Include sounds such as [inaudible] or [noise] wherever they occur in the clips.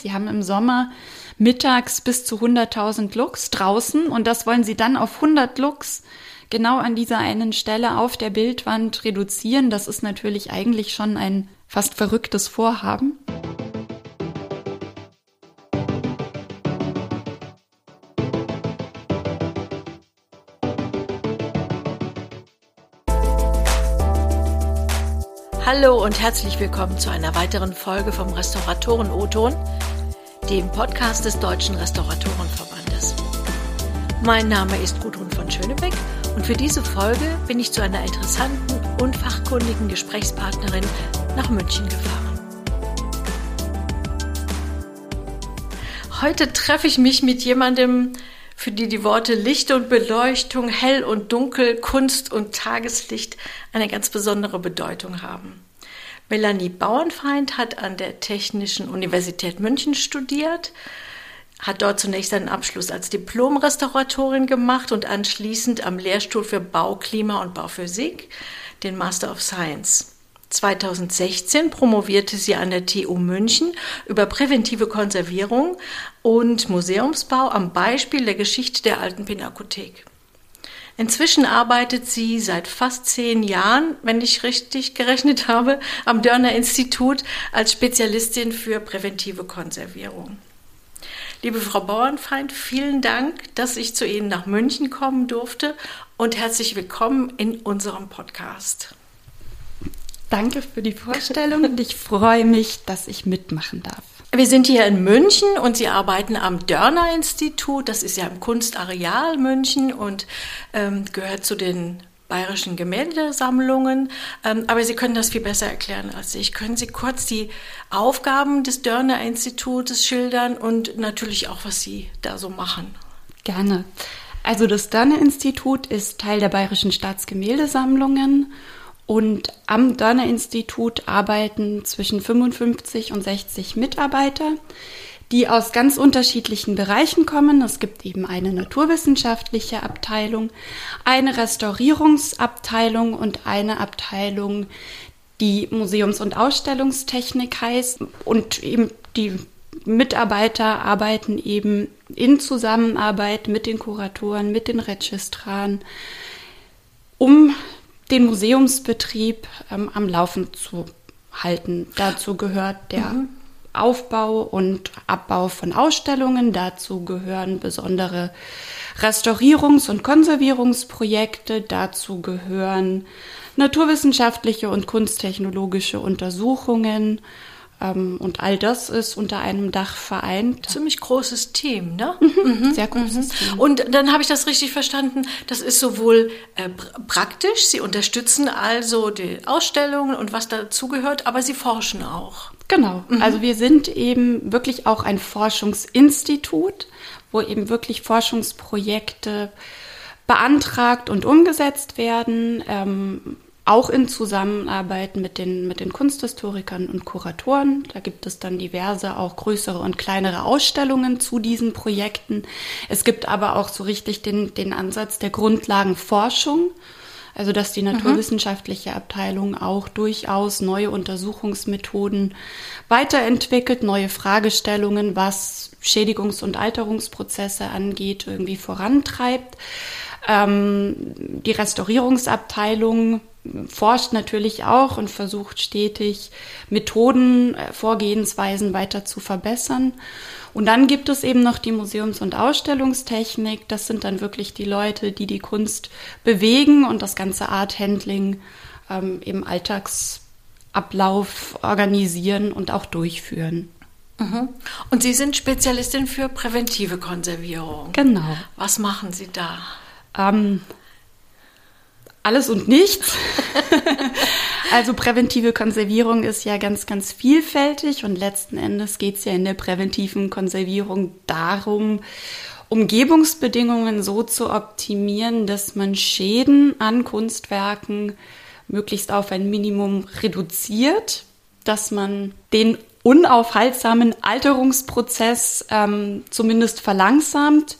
Sie haben im Sommer mittags bis zu 100.000 Lux draußen und das wollen Sie dann auf 100 Lux genau an dieser einen Stelle auf der Bildwand reduzieren. Das ist natürlich eigentlich schon ein fast verrücktes Vorhaben. Hallo und herzlich willkommen zu einer weiteren Folge vom Restauratoren O-Ton, dem Podcast des Deutschen Restauratorenverbandes. Mein Name ist Gudrun von Schönebeck und für diese Folge bin ich zu einer interessanten und fachkundigen Gesprächspartnerin nach München gefahren. Heute treffe ich mich mit jemandem, für die die Worte Licht und Beleuchtung, Hell und Dunkel, Kunst und Tageslicht eine ganz besondere Bedeutung haben. Melanie Bauernfeind hat an der Technischen Universität München studiert, hat dort zunächst einen Abschluss als Diplom-Restauratorin gemacht und anschließend am Lehrstuhl für Bauklima und Bauphysik den Master of Science. 2016 promovierte sie an der TU München über präventive Konservierung und Museumsbau am Beispiel der Geschichte der alten Pinakothek. Inzwischen arbeitet sie seit fast zehn Jahren, wenn ich richtig gerechnet habe, am Dörner Institut als Spezialistin für präventive Konservierung. Liebe Frau Bauernfeind, vielen Dank, dass ich zu Ihnen nach München kommen durfte und herzlich willkommen in unserem Podcast. Danke für die Vorstellung und ich freue mich, dass ich mitmachen darf. Wir sind hier in München und Sie arbeiten am Dörner Institut. Das ist ja im Kunstareal München und ähm, gehört zu den bayerischen Gemäldesammlungen. Ähm, aber Sie können das viel besser erklären als ich. Können Sie kurz die Aufgaben des Dörner Institutes schildern und natürlich auch, was Sie da so machen? Gerne. Also das Dörner Institut ist Teil der bayerischen Staatsgemäldesammlungen und am Dörner Institut arbeiten zwischen 55 und 60 Mitarbeiter, die aus ganz unterschiedlichen Bereichen kommen. Es gibt eben eine naturwissenschaftliche Abteilung, eine Restaurierungsabteilung und eine Abteilung, die Museums- und Ausstellungstechnik heißt. Und eben die Mitarbeiter arbeiten eben in Zusammenarbeit mit den Kuratoren, mit den Registraren, um den Museumsbetrieb ähm, am Laufen zu halten. Dazu gehört der mhm. Aufbau und Abbau von Ausstellungen. Dazu gehören besondere Restaurierungs- und Konservierungsprojekte. Dazu gehören naturwissenschaftliche und kunsttechnologische Untersuchungen. Ähm, und all das ist unter einem Dach vereint. Ziemlich großes Team, ne? Mhm, mhm. Sehr großes mhm. Team. Und dann habe ich das richtig verstanden. Das ist sowohl äh, praktisch, Sie unterstützen also die Ausstellungen und was dazugehört, aber Sie forschen auch. Genau. Mhm. Also wir sind eben wirklich auch ein Forschungsinstitut, wo eben wirklich Forschungsprojekte beantragt und umgesetzt werden. Ähm, auch in Zusammenarbeit mit den, mit den Kunsthistorikern und Kuratoren. Da gibt es dann diverse, auch größere und kleinere Ausstellungen zu diesen Projekten. Es gibt aber auch so richtig den, den Ansatz der Grundlagenforschung. Also dass die mhm. naturwissenschaftliche Abteilung auch durchaus neue Untersuchungsmethoden weiterentwickelt, neue Fragestellungen, was Schädigungs- und Alterungsprozesse angeht, irgendwie vorantreibt. Ähm, die Restaurierungsabteilung forscht natürlich auch und versucht stetig Methoden, äh, Vorgehensweisen weiter zu verbessern. Und dann gibt es eben noch die Museums- und Ausstellungstechnik. Das sind dann wirklich die Leute, die die Kunst bewegen und das ganze Art Handling ähm, im Alltagsablauf organisieren und auch durchführen. Mhm. Und Sie sind Spezialistin für präventive Konservierung. Genau. Was machen Sie da? Ähm, alles und nichts. [laughs] also präventive Konservierung ist ja ganz, ganz vielfältig und letzten Endes geht es ja in der präventiven Konservierung darum, Umgebungsbedingungen so zu optimieren, dass man Schäden an Kunstwerken möglichst auf ein Minimum reduziert, dass man den unaufhaltsamen Alterungsprozess ähm, zumindest verlangsamt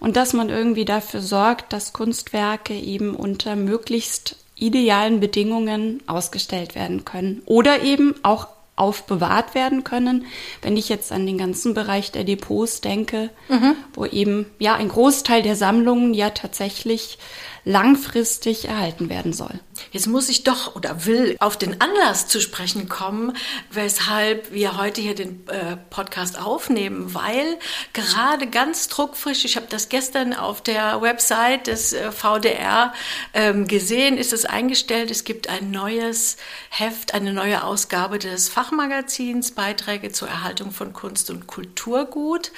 und dass man irgendwie dafür sorgt, dass Kunstwerke eben unter möglichst idealen Bedingungen ausgestellt werden können oder eben auch aufbewahrt werden können. Wenn ich jetzt an den ganzen Bereich der Depots denke, mhm. wo eben ja ein Großteil der Sammlungen ja tatsächlich langfristig erhalten werden soll. Jetzt muss ich doch oder will auf den Anlass zu sprechen kommen, weshalb wir heute hier den äh, Podcast aufnehmen, weil gerade ganz druckfrisch, ich habe das gestern auf der Website des äh, VDR ähm, gesehen, ist es eingestellt, es gibt ein neues Heft, eine neue Ausgabe des Fachmagazins Beiträge zur Erhaltung von Kunst und Kulturgut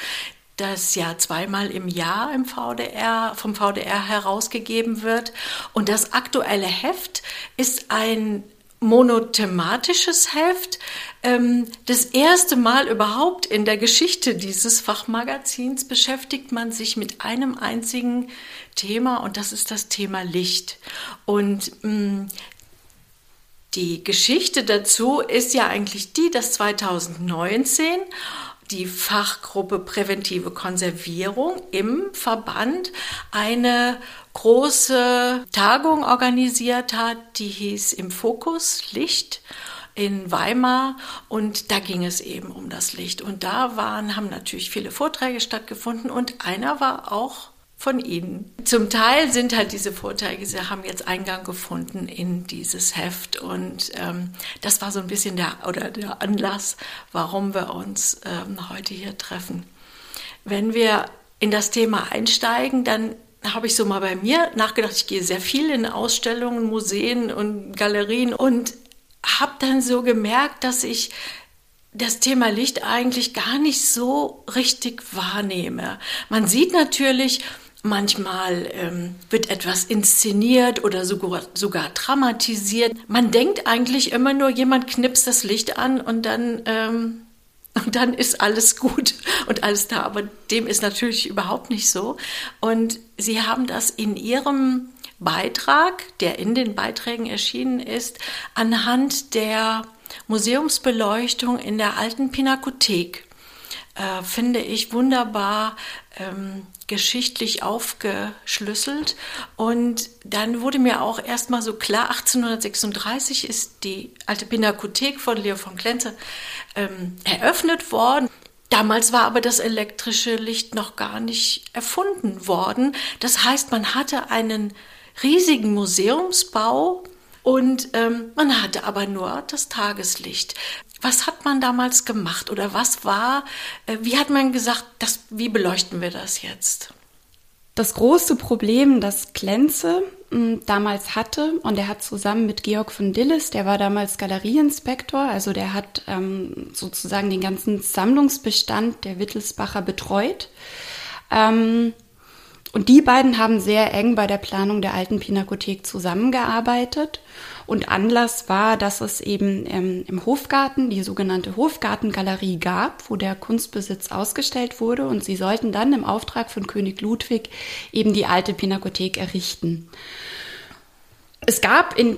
das ja zweimal im Jahr im VDR, vom VDR herausgegeben wird. Und das aktuelle Heft ist ein monothematisches Heft. Ähm, das erste Mal überhaupt in der Geschichte dieses Fachmagazins beschäftigt man sich mit einem einzigen Thema und das ist das Thema Licht. Und mm, die Geschichte dazu ist ja eigentlich die, dass 2019 die Fachgruppe Präventive Konservierung im Verband eine große Tagung organisiert hat, die hieß Im Fokus Licht in Weimar. Und da ging es eben um das Licht. Und da waren haben natürlich viele Vorträge stattgefunden. Und einer war auch von Ihnen. Zum Teil sind halt diese Vorträge, sie haben jetzt Eingang gefunden in dieses Heft und ähm, das war so ein bisschen der oder der Anlass, warum wir uns ähm, heute hier treffen. Wenn wir in das Thema einsteigen, dann habe ich so mal bei mir nachgedacht. Ich gehe sehr viel in Ausstellungen, Museen und Galerien und habe dann so gemerkt, dass ich das Thema Licht eigentlich gar nicht so richtig wahrnehme. Man sieht natürlich, Manchmal ähm, wird etwas inszeniert oder sogar, sogar dramatisiert. Man denkt eigentlich immer nur, jemand knipst das Licht an und dann, ähm, [laughs] und dann ist alles gut [laughs] und alles da. Aber dem ist natürlich überhaupt nicht so. Und Sie haben das in Ihrem Beitrag, der in den Beiträgen erschienen ist, anhand der Museumsbeleuchtung in der alten Pinakothek, äh, finde ich wunderbar ähm, geschichtlich aufgeschlüsselt. Und dann wurde mir auch erstmal so klar, 1836 ist die alte Pinakothek von Leo von Klenze ähm, eröffnet worden. Damals war aber das elektrische Licht noch gar nicht erfunden worden. Das heißt, man hatte einen riesigen Museumsbau und ähm, man hatte aber nur das Tageslicht. Was hat man damals gemacht oder was war, äh, wie hat man gesagt, das, wie beleuchten wir das jetzt? Das große Problem, das Klenze hm, damals hatte, und er hat zusammen mit Georg von Dillis, der war damals Galerieinspektor, also der hat ähm, sozusagen den ganzen Sammlungsbestand der Wittelsbacher betreut. Ähm, und die beiden haben sehr eng bei der Planung der alten Pinakothek zusammengearbeitet. Und Anlass war, dass es eben ähm, im Hofgarten die sogenannte Hofgartengalerie gab, wo der Kunstbesitz ausgestellt wurde. Und sie sollten dann im Auftrag von König Ludwig eben die alte Pinakothek errichten. Es gab in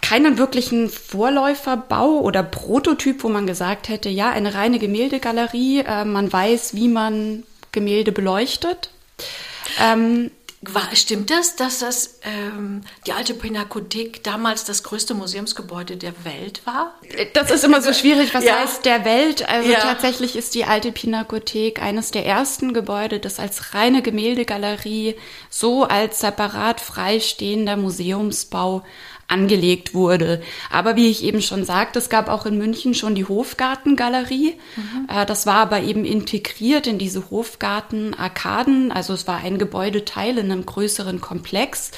keinen wirklichen Vorläuferbau oder Prototyp, wo man gesagt hätte, ja, eine reine Gemäldegalerie, äh, man weiß, wie man Gemälde beleuchtet. Ähm, war, stimmt das, dass das ähm, die alte Pinakothek damals das größte Museumsgebäude der Welt war? Das ist immer so schwierig, was [laughs] ja. heißt der Welt? Also ja. tatsächlich ist die alte Pinakothek eines der ersten Gebäude, das als reine Gemäldegalerie so als separat freistehender Museumsbau angelegt wurde. Aber wie ich eben schon sagte, es gab auch in München schon die Hofgartengalerie. Mhm. Äh, das war aber eben integriert in diese Hofgarten-Arkaden. Also es war ein Gebäudeteil in einem größeren Komplex.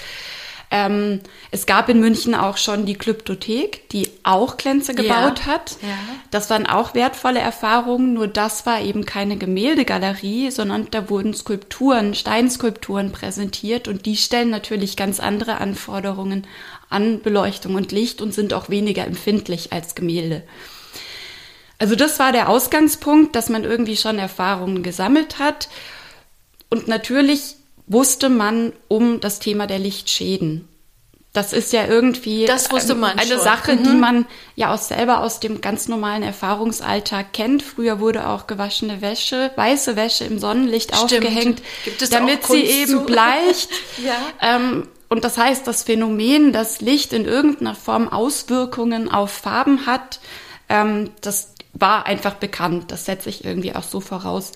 Ähm, es gab in München auch schon die Klyptothek, die auch Glänze gebaut ja. hat. Ja. Das waren auch wertvolle Erfahrungen, nur das war eben keine Gemäldegalerie, sondern da wurden Skulpturen, Steinskulpturen präsentiert und die stellen natürlich ganz andere Anforderungen an Beleuchtung und Licht und sind auch weniger empfindlich als Gemälde. Also das war der Ausgangspunkt, dass man irgendwie schon Erfahrungen gesammelt hat. Und natürlich wusste man um das Thema der Lichtschäden. Das ist ja irgendwie man eine schon. Sache, mhm. die man ja auch selber aus dem ganz normalen Erfahrungsalltag kennt. Früher wurde auch gewaschene Wäsche, weiße Wäsche im Sonnenlicht Stimmt. aufgehängt, damit sie eben bleicht. [laughs] ja. ähm, und das heißt, das Phänomen, dass Licht in irgendeiner Form Auswirkungen auf Farben hat, Ähm, das war einfach bekannt. Das setze ich irgendwie auch so voraus.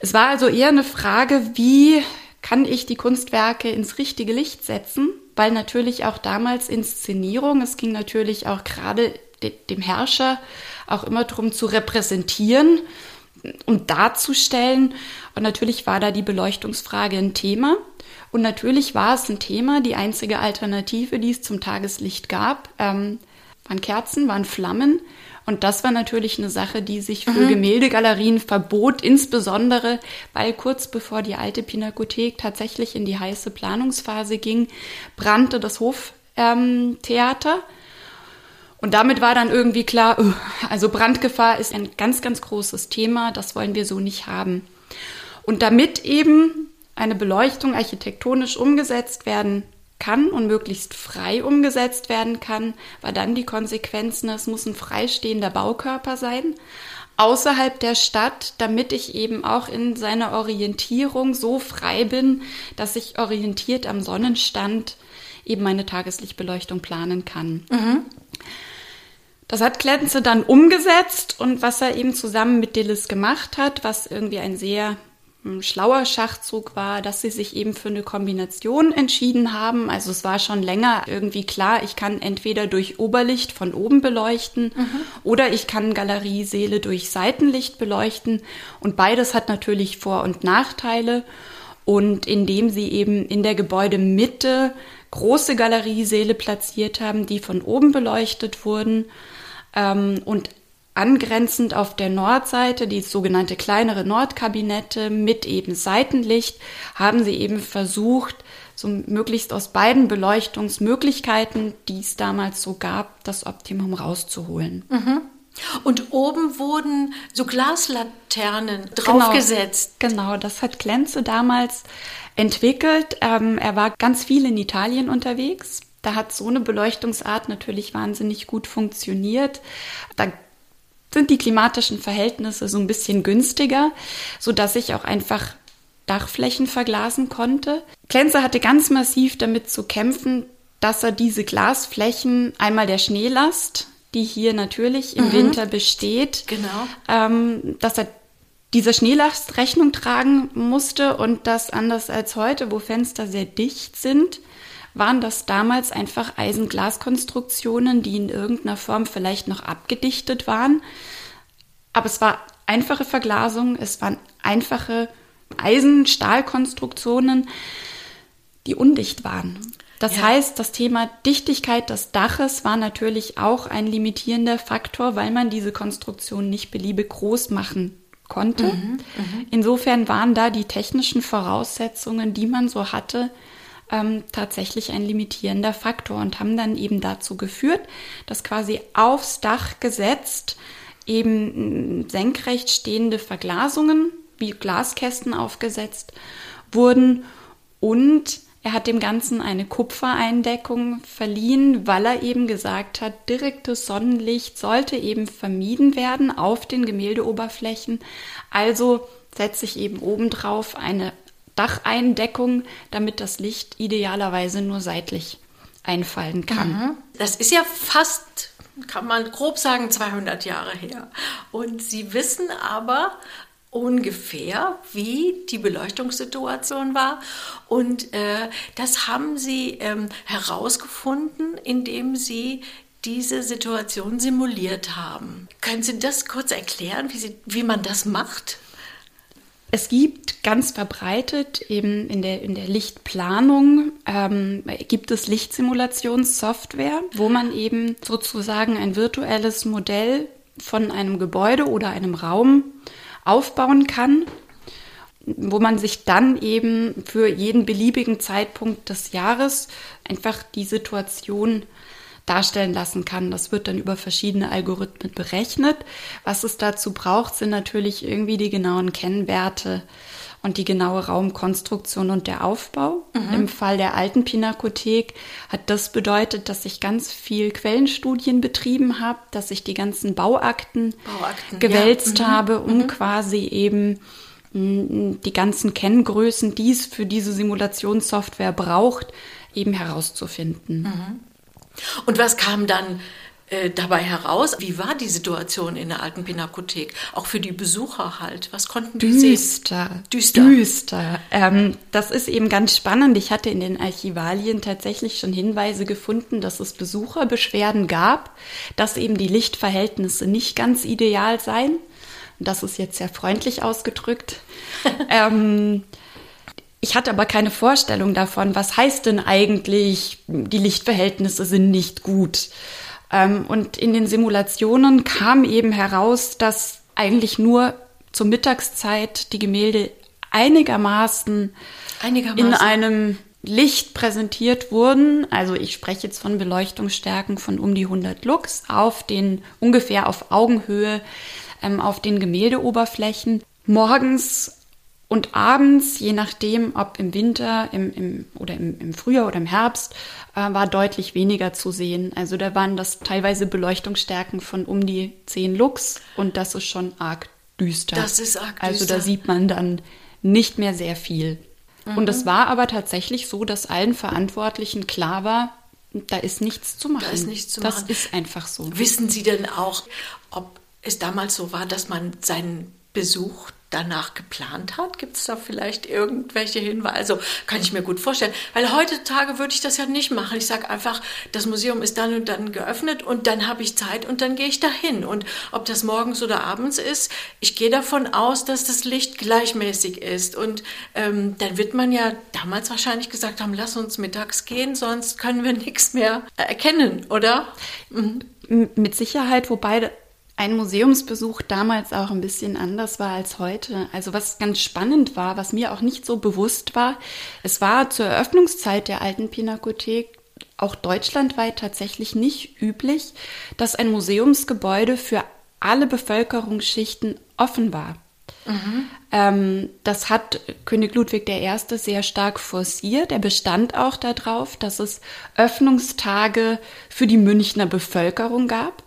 Es war also eher eine Frage, wie kann ich die Kunstwerke ins richtige Licht setzen? Weil natürlich auch damals Inszenierung, es ging natürlich auch gerade dem Herrscher auch immer darum zu repräsentieren und darzustellen. Und natürlich war da die Beleuchtungsfrage ein Thema. Und natürlich war es ein Thema, die einzige Alternative, die es zum Tageslicht gab, ähm, waren Kerzen, waren Flammen. Und das war natürlich eine Sache, die sich für mhm. Gemäldegalerien verbot, insbesondere weil kurz bevor die alte Pinakothek tatsächlich in die heiße Planungsphase ging, brannte das Hoftheater. Ähm, und damit war dann irgendwie klar, uh, also Brandgefahr ist ein ganz, ganz großes Thema, das wollen wir so nicht haben. Und damit eben eine Beleuchtung architektonisch umgesetzt werden kann und möglichst frei umgesetzt werden kann, war dann die Konsequenz, es muss ein freistehender Baukörper sein, außerhalb der Stadt, damit ich eben auch in seiner Orientierung so frei bin, dass ich orientiert am Sonnenstand eben meine Tageslichtbeleuchtung planen kann. Mhm. Das hat Klenze dann umgesetzt und was er eben zusammen mit Dillis gemacht hat, was irgendwie ein sehr ein schlauer Schachzug war, dass sie sich eben für eine Kombination entschieden haben. Also es war schon länger irgendwie klar, ich kann entweder durch Oberlicht von oben beleuchten mhm. oder ich kann Galerieseele durch Seitenlicht beleuchten. Und beides hat natürlich Vor- und Nachteile. Und indem sie eben in der Gebäudemitte große Galerieseele platziert haben, die von oben beleuchtet wurden ähm, und Angrenzend auf der Nordseite, die sogenannte kleinere Nordkabinette mit eben Seitenlicht, haben sie eben versucht, so möglichst aus beiden Beleuchtungsmöglichkeiten, die es damals so gab, das Optimum rauszuholen. Mhm. Und oben wurden so Glaslaternen draufgesetzt. Genau, genau, das hat Klenze damals entwickelt. Ähm, er war ganz viel in Italien unterwegs. Da hat so eine Beleuchtungsart natürlich wahnsinnig gut funktioniert. Da sind die klimatischen Verhältnisse so ein bisschen günstiger, so dass ich auch einfach Dachflächen verglasen konnte. Klenzer hatte ganz massiv damit zu kämpfen, dass er diese Glasflächen einmal der Schneelast, die hier natürlich im mhm. Winter besteht, genau. ähm, dass er dieser Schneelast Rechnung tragen musste und das anders als heute, wo Fenster sehr dicht sind, waren das damals einfach Eisenglaskonstruktionen, die in irgendeiner Form vielleicht noch abgedichtet waren. Aber es war einfache Verglasung, es waren einfache Eisen-Stahlkonstruktionen, die undicht waren. Das ja. heißt, das Thema Dichtigkeit des Daches war natürlich auch ein limitierender Faktor, weil man diese Konstruktion nicht beliebig groß machen konnte. Mhm, mhm. Insofern waren da die technischen Voraussetzungen, die man so hatte, ähm, tatsächlich ein limitierender Faktor und haben dann eben dazu geführt, dass quasi aufs Dach gesetzt eben senkrecht stehende Verglasungen wie Glaskästen aufgesetzt wurden und er hat dem Ganzen eine Kupfereindeckung verliehen, weil er eben gesagt hat, direktes Sonnenlicht sollte eben vermieden werden auf den Gemäldeoberflächen. Also setze ich eben obendrauf eine Dacheindeckung, damit das Licht idealerweise nur seitlich einfallen kann. Mhm. Das ist ja fast, kann man grob sagen, 200 Jahre her. Und Sie wissen aber ungefähr, wie die Beleuchtungssituation war. Und äh, das haben Sie ähm, herausgefunden, indem Sie diese Situation simuliert haben. Können Sie das kurz erklären, wie, Sie, wie man das macht? Es gibt ganz verbreitet eben in der, in der Lichtplanung ähm, gibt es Lichtsimulationssoftware, wo man eben sozusagen ein virtuelles Modell von einem Gebäude oder einem Raum aufbauen kann, wo man sich dann eben für jeden beliebigen Zeitpunkt des Jahres einfach die Situation darstellen lassen kann. Das wird dann über verschiedene Algorithmen berechnet. Was es dazu braucht, sind natürlich irgendwie die genauen Kennwerte und die genaue Raumkonstruktion und der Aufbau. Mhm. Im Fall der alten Pinakothek hat das bedeutet, dass ich ganz viel Quellenstudien betrieben habe, dass ich die ganzen Bauakten, Bauakten gewälzt ja. mhm. habe, um mhm. quasi eben mm, die ganzen Kenngrößen, die es für diese Simulationssoftware braucht, eben herauszufinden. Und was kam dann äh, dabei heraus? Wie war die Situation in der alten Pinakothek? Auch für die Besucher halt. Was konnten die düster, sehen? Düster. Düster. Ähm, das ist eben ganz spannend. Ich hatte in den Archivalien tatsächlich schon Hinweise gefunden, dass es Besucherbeschwerden gab, dass eben die Lichtverhältnisse nicht ganz ideal seien. Das ist jetzt sehr freundlich ausgedrückt. [laughs] ähm, ich hatte aber keine Vorstellung davon, was heißt denn eigentlich, die Lichtverhältnisse sind nicht gut. Ähm, und in den Simulationen kam eben heraus, dass eigentlich nur zur Mittagszeit die Gemälde einigermaßen, einigermaßen. in einem Licht präsentiert wurden. Also ich spreche jetzt von Beleuchtungsstärken von um die 100 Lux auf den ungefähr auf Augenhöhe ähm, auf den Gemäldeoberflächen. Morgens und abends, je nachdem, ob im Winter im, im, oder im, im Frühjahr oder im Herbst, äh, war deutlich weniger zu sehen. Also da waren das teilweise Beleuchtungsstärken von um die 10 Lux und das ist schon arg düster. Das ist arg düster. Also da sieht man dann nicht mehr sehr viel. Mhm. Und es war aber tatsächlich so, dass allen Verantwortlichen klar war, da ist nichts zu machen. Da ist nichts zu das machen. Das ist einfach so. Wissen Sie denn auch, ob es damals so war, dass man seinen Besuch danach geplant hat? Gibt es da vielleicht irgendwelche Hinweise? Also kann ich mir gut vorstellen. Weil heutzutage würde ich das ja nicht machen. Ich sage einfach, das Museum ist dann und dann geöffnet und dann habe ich Zeit und dann gehe ich dahin. Und ob das morgens oder abends ist, ich gehe davon aus, dass das Licht gleichmäßig ist. Und ähm, dann wird man ja damals wahrscheinlich gesagt haben, lass uns mittags gehen, sonst können wir [laughs] nichts mehr erkennen, oder? Mhm. Mit Sicherheit, wobei ein Museumsbesuch damals auch ein bisschen anders war als heute. Also was ganz spannend war, was mir auch nicht so bewusst war, es war zur Eröffnungszeit der alten Pinakothek auch deutschlandweit tatsächlich nicht üblich, dass ein Museumsgebäude für alle Bevölkerungsschichten offen war. Mhm. Ähm, das hat König Ludwig I. sehr stark forciert. Er bestand auch darauf, dass es Öffnungstage für die Münchner Bevölkerung gab.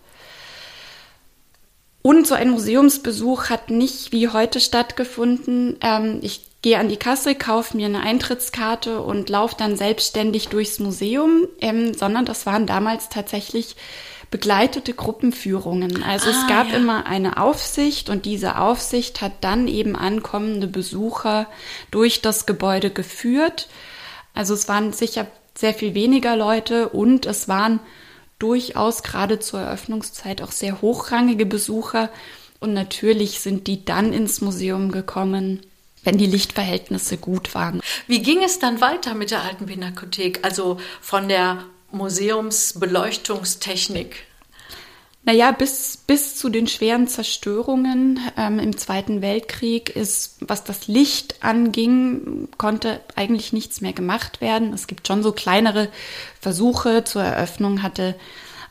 Und so ein Museumsbesuch hat nicht wie heute stattgefunden. Ähm, ich gehe an die Kasse, kaufe mir eine Eintrittskarte und laufe dann selbstständig durchs Museum, ähm, sondern das waren damals tatsächlich begleitete Gruppenführungen. Also ah, es gab ja. immer eine Aufsicht und diese Aufsicht hat dann eben ankommende Besucher durch das Gebäude geführt. Also es waren sicher sehr viel weniger Leute und es waren durchaus gerade zur Eröffnungszeit auch sehr hochrangige Besucher. Und natürlich sind die dann ins Museum gekommen, wenn die Lichtverhältnisse gut waren. Wie ging es dann weiter mit der alten Pinakothek, also von der Museumsbeleuchtungstechnik? Naja, bis, bis zu den schweren Zerstörungen ähm, im Zweiten Weltkrieg ist, was das Licht anging, konnte eigentlich nichts mehr gemacht werden. Es gibt schon so kleinere Versuche. Zur Eröffnung hatte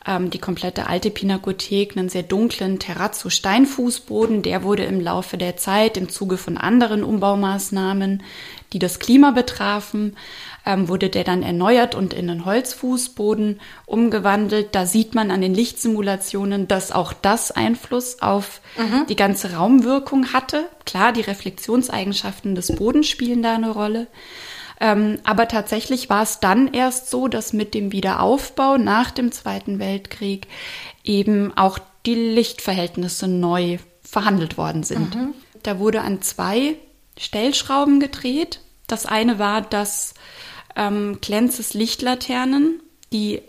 ähm, die komplette alte Pinakothek einen sehr dunklen Terrazzo-Steinfußboden. Der wurde im Laufe der Zeit im Zuge von anderen Umbaumaßnahmen, die das Klima betrafen, ähm, wurde der dann erneuert und in einen Holzfußboden umgewandelt. Da sieht man an den Lichtsimulationen, dass auch das Einfluss auf mhm. die ganze Raumwirkung hatte. Klar, die Reflexionseigenschaften des Bodens spielen da eine Rolle. Ähm, aber tatsächlich war es dann erst so, dass mit dem Wiederaufbau nach dem Zweiten Weltkrieg eben auch die Lichtverhältnisse neu verhandelt worden sind. Mhm. Da wurde an zwei Stellschrauben gedreht. Das eine war, dass ähm, Klenzes Lichtlaternen, die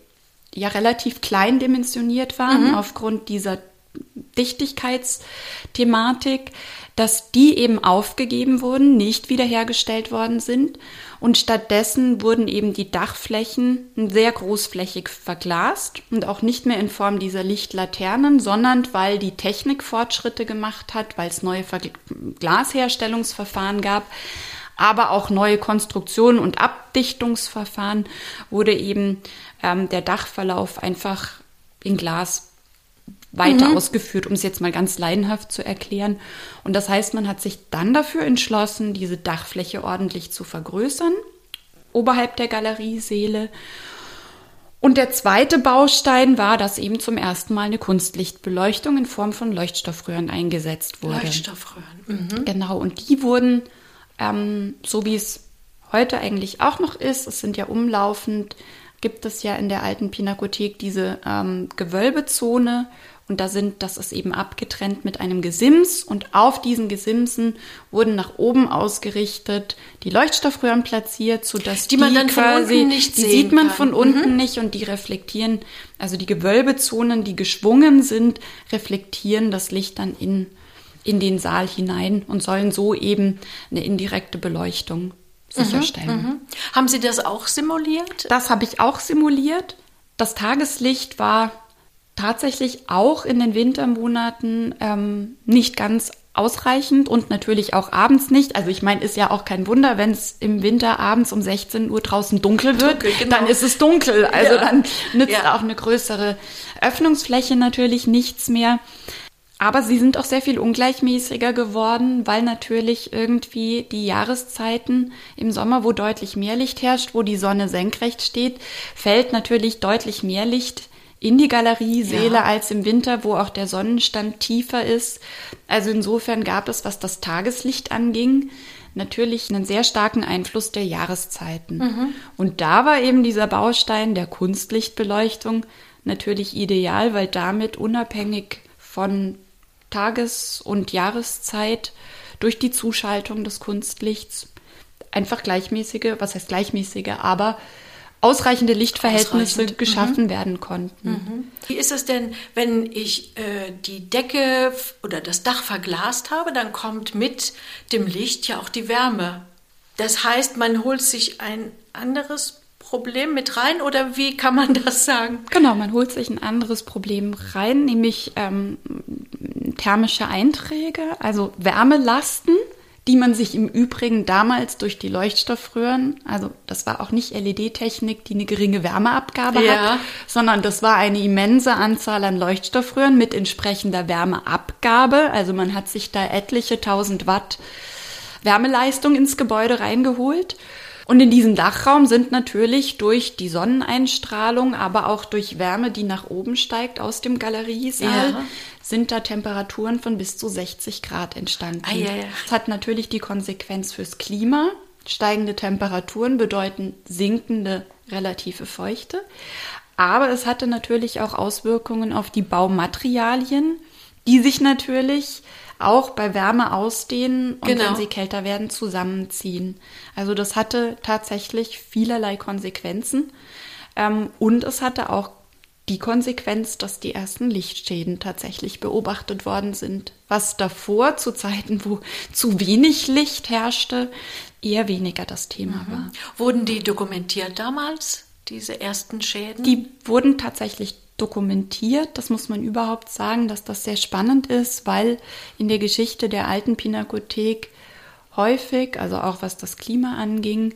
ja relativ klein dimensioniert waren mhm. aufgrund dieser Dichtigkeitsthematik, dass die eben aufgegeben wurden, nicht wiederhergestellt worden sind. Und stattdessen wurden eben die Dachflächen sehr großflächig verglast und auch nicht mehr in Form dieser Lichtlaternen, sondern weil die Technik Fortschritte gemacht hat, weil es neue Glasherstellungsverfahren gab, aber auch neue Konstruktionen und Abdichtungsverfahren wurde eben ähm, der Dachverlauf einfach in Glas weiter mhm. ausgeführt, um es jetzt mal ganz leidenhaft zu erklären. Und das heißt, man hat sich dann dafür entschlossen, diese Dachfläche ordentlich zu vergrößern, oberhalb der Galerieseele. Und der zweite Baustein war, dass eben zum ersten Mal eine Kunstlichtbeleuchtung in Form von Leuchtstoffröhren eingesetzt wurde. Leuchtstoffröhren. Mhm. Genau, und die wurden ähm, so wie es heute eigentlich auch noch ist, es sind ja umlaufend gibt es ja in der alten Pinakothek diese ähm, Gewölbezone und da sind, das ist eben abgetrennt mit einem Gesims und auf diesen Gesimsen wurden nach oben ausgerichtet die Leuchtstoffröhren platziert, sodass die, die man dann quasi, von unten nicht die sieht man kann. von unten mhm. nicht und die reflektieren, also die Gewölbezonen, die geschwungen sind, reflektieren das Licht dann in, in den Saal hinein und sollen so eben eine indirekte Beleuchtung sicherstellen. Mhm, mhm. Haben Sie das auch simuliert? Das habe ich auch simuliert. Das Tageslicht war tatsächlich auch in den Wintermonaten ähm, nicht ganz ausreichend und natürlich auch abends nicht. Also ich meine, ist ja auch kein Wunder, wenn es im Winter abends um 16 Uhr draußen dunkel wird, dunkel, genau. dann ist es dunkel. Also ja. dann nützt ja. auch eine größere Öffnungsfläche natürlich nichts mehr. Aber sie sind auch sehr viel ungleichmäßiger geworden, weil natürlich irgendwie die Jahreszeiten im Sommer, wo deutlich mehr Licht herrscht, wo die Sonne senkrecht steht, fällt natürlich deutlich mehr Licht in die Galerieseele ja. als im Winter, wo auch der Sonnenstand tiefer ist. Also insofern gab es, was das Tageslicht anging, natürlich einen sehr starken Einfluss der Jahreszeiten. Mhm. Und da war eben dieser Baustein der Kunstlichtbeleuchtung natürlich ideal, weil damit unabhängig von Tages- und Jahreszeit durch die Zuschaltung des Kunstlichts einfach gleichmäßige, was heißt gleichmäßige, aber ausreichende Lichtverhältnisse Ausreichend. geschaffen mhm. werden konnten. Mhm. Wie ist es denn, wenn ich äh, die Decke oder das Dach verglast habe, dann kommt mit dem Licht ja auch die Wärme. Das heißt, man holt sich ein anderes Problem mit rein oder wie kann man das sagen? Genau, man holt sich ein anderes Problem rein, nämlich ähm, thermische Einträge, also Wärmelasten die man sich im Übrigen damals durch die Leuchtstoffröhren, also das war auch nicht LED-Technik, die eine geringe Wärmeabgabe ja. hat, sondern das war eine immense Anzahl an Leuchtstoffröhren mit entsprechender Wärmeabgabe. Also man hat sich da etliche tausend Watt Wärmeleistung ins Gebäude reingeholt. Und in diesem Dachraum sind natürlich durch die Sonneneinstrahlung, aber auch durch Wärme, die nach oben steigt aus dem Galeriesaal, ja sind da Temperaturen von bis zu 60 Grad entstanden. Ah, ja, ja. Das hat natürlich die Konsequenz fürs Klima. Steigende Temperaturen bedeuten sinkende relative Feuchte. Aber es hatte natürlich auch Auswirkungen auf die Baumaterialien, die sich natürlich auch bei Wärme ausdehnen und genau. wenn sie kälter werden, zusammenziehen. Also das hatte tatsächlich vielerlei Konsequenzen. Ähm, und es hatte auch die Konsequenz, dass die ersten Lichtschäden tatsächlich beobachtet worden sind. Was davor, zu Zeiten, wo zu wenig Licht herrschte, eher weniger das Thema mhm. war. Wurden die dokumentiert damals, diese ersten Schäden? Die wurden tatsächlich dokumentiert. Das muss man überhaupt sagen, dass das sehr spannend ist, weil in der Geschichte der alten Pinakothek häufig, also auch was das Klima anging,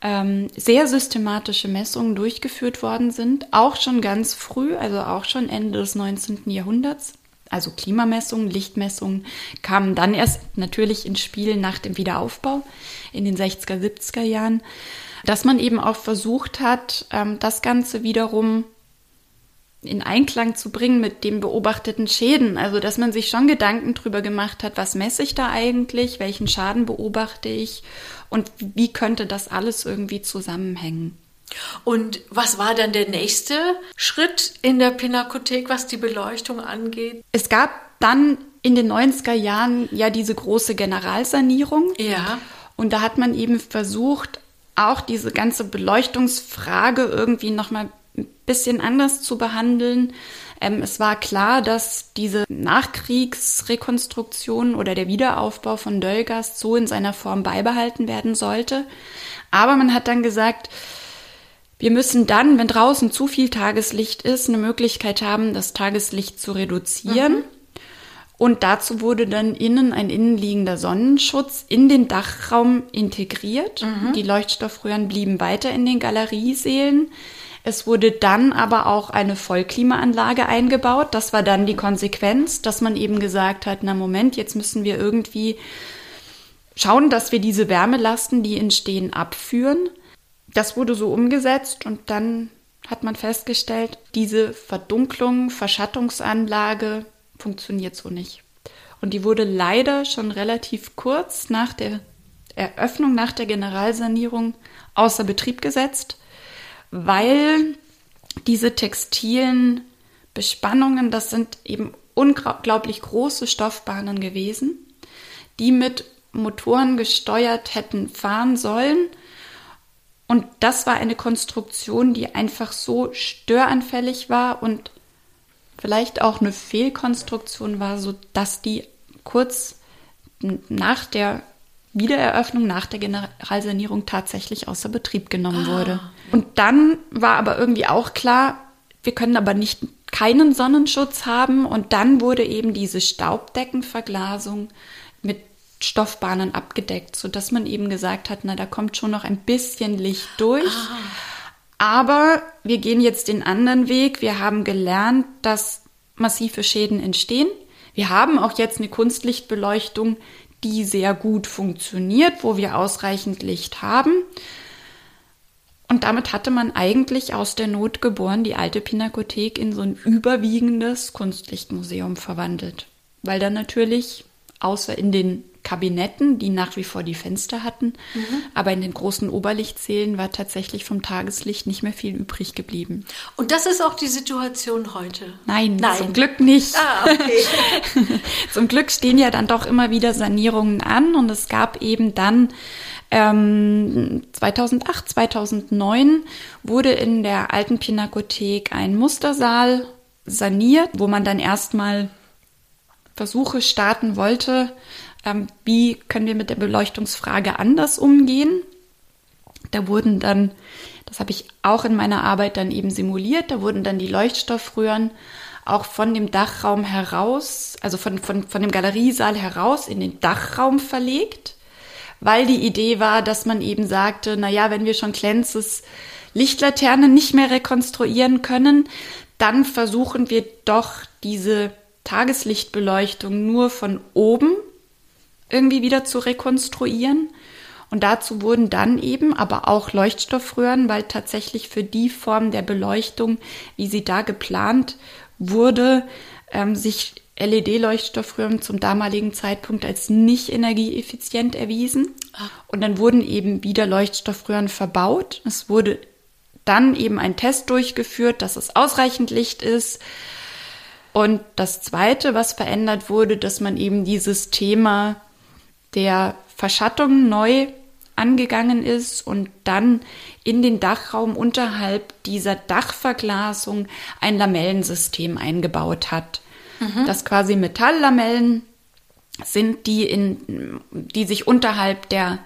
ähm, sehr systematische Messungen durchgeführt worden sind, auch schon ganz früh, also auch schon Ende des 19. Jahrhunderts. Also Klimamessungen, Lichtmessungen kamen dann erst natürlich ins Spiel nach dem Wiederaufbau in den 60er, 70er Jahren, dass man eben auch versucht hat, ähm, das Ganze wiederum in Einklang zu bringen mit den beobachteten Schäden. Also, dass man sich schon Gedanken darüber gemacht hat, was messe ich da eigentlich, welchen Schaden beobachte ich und wie könnte das alles irgendwie zusammenhängen. Und was war dann der nächste Schritt in der Pinakothek, was die Beleuchtung angeht? Es gab dann in den 90er Jahren ja diese große Generalsanierung. Ja. Und da hat man eben versucht, auch diese ganze Beleuchtungsfrage irgendwie nochmal ein bisschen anders zu behandeln. Ähm, es war klar, dass diese Nachkriegsrekonstruktion oder der Wiederaufbau von Dölgast so in seiner Form beibehalten werden sollte. Aber man hat dann gesagt, wir müssen dann, wenn draußen zu viel Tageslicht ist, eine Möglichkeit haben, das Tageslicht zu reduzieren. Mhm. Und dazu wurde dann innen ein innenliegender Sonnenschutz in den Dachraum integriert. Mhm. Die Leuchtstoffröhren blieben weiter in den Galeriesälen. Es wurde dann aber auch eine Vollklimaanlage eingebaut. Das war dann die Konsequenz, dass man eben gesagt hat, na Moment, jetzt müssen wir irgendwie schauen, dass wir diese Wärmelasten, die entstehen, abführen. Das wurde so umgesetzt und dann hat man festgestellt, diese Verdunklung, Verschattungsanlage funktioniert so nicht. Und die wurde leider schon relativ kurz nach der Eröffnung, nach der Generalsanierung außer Betrieb gesetzt weil diese textilen Bespannungen, das sind eben unglaublich große Stoffbahnen gewesen, die mit Motoren gesteuert hätten fahren sollen. Und das war eine Konstruktion, die einfach so störanfällig war und vielleicht auch eine Fehlkonstruktion war, so dass die kurz nach der Wiedereröffnung, nach der Generalsanierung tatsächlich außer Betrieb genommen ah. wurde. Und dann war aber irgendwie auch klar, wir können aber nicht keinen Sonnenschutz haben und dann wurde eben diese Staubdeckenverglasung mit Stoffbahnen abgedeckt, sodass man eben gesagt hat, na, da kommt schon noch ein bisschen Licht durch. Ah. Aber wir gehen jetzt den anderen Weg. Wir haben gelernt, dass massive Schäden entstehen. Wir haben auch jetzt eine Kunstlichtbeleuchtung, die sehr gut funktioniert, wo wir ausreichend Licht haben. Und damit hatte man eigentlich aus der Not geboren die alte Pinakothek in so ein überwiegendes Kunstlichtmuseum verwandelt. Weil dann natürlich, außer in den Kabinetten, die nach wie vor die Fenster hatten. Mhm. Aber in den großen Oberlichtsälen war tatsächlich vom Tageslicht nicht mehr viel übrig geblieben. Und das ist auch die Situation heute? Nein, Nein. zum Glück nicht. Ah, okay. [laughs] zum Glück stehen ja dann doch immer wieder Sanierungen an und es gab eben dann ähm, 2008, 2009 wurde in der alten Pinakothek ein Mustersaal saniert, wo man dann erstmal Versuche starten wollte, ähm, wie können wir mit der Beleuchtungsfrage anders umgehen. Da wurden dann, das habe ich auch in meiner Arbeit dann eben simuliert, da wurden dann die Leuchtstoffröhren auch von dem Dachraum heraus, also von, von, von dem Galeriesaal heraus in den Dachraum verlegt, weil die Idee war, dass man eben sagte, na ja, wenn wir schon Klenzes Lichtlaternen nicht mehr rekonstruieren können, dann versuchen wir doch diese Tageslichtbeleuchtung nur von oben irgendwie wieder zu rekonstruieren. Und dazu wurden dann eben aber auch Leuchtstoffröhren, weil tatsächlich für die Form der Beleuchtung, wie sie da geplant wurde, ähm, sich LED-Leuchtstoffröhren zum damaligen Zeitpunkt als nicht energieeffizient erwiesen. Ah. Und dann wurden eben wieder Leuchtstoffröhren verbaut. Es wurde dann eben ein Test durchgeführt, dass es ausreichend Licht ist. Und das Zweite, was verändert wurde, dass man eben dieses Thema der Verschattung neu angegangen ist und dann in den Dachraum unterhalb dieser Dachverglasung ein Lamellensystem eingebaut hat. Mhm. Das quasi Metalllamellen sind, die in, die sich unterhalb der,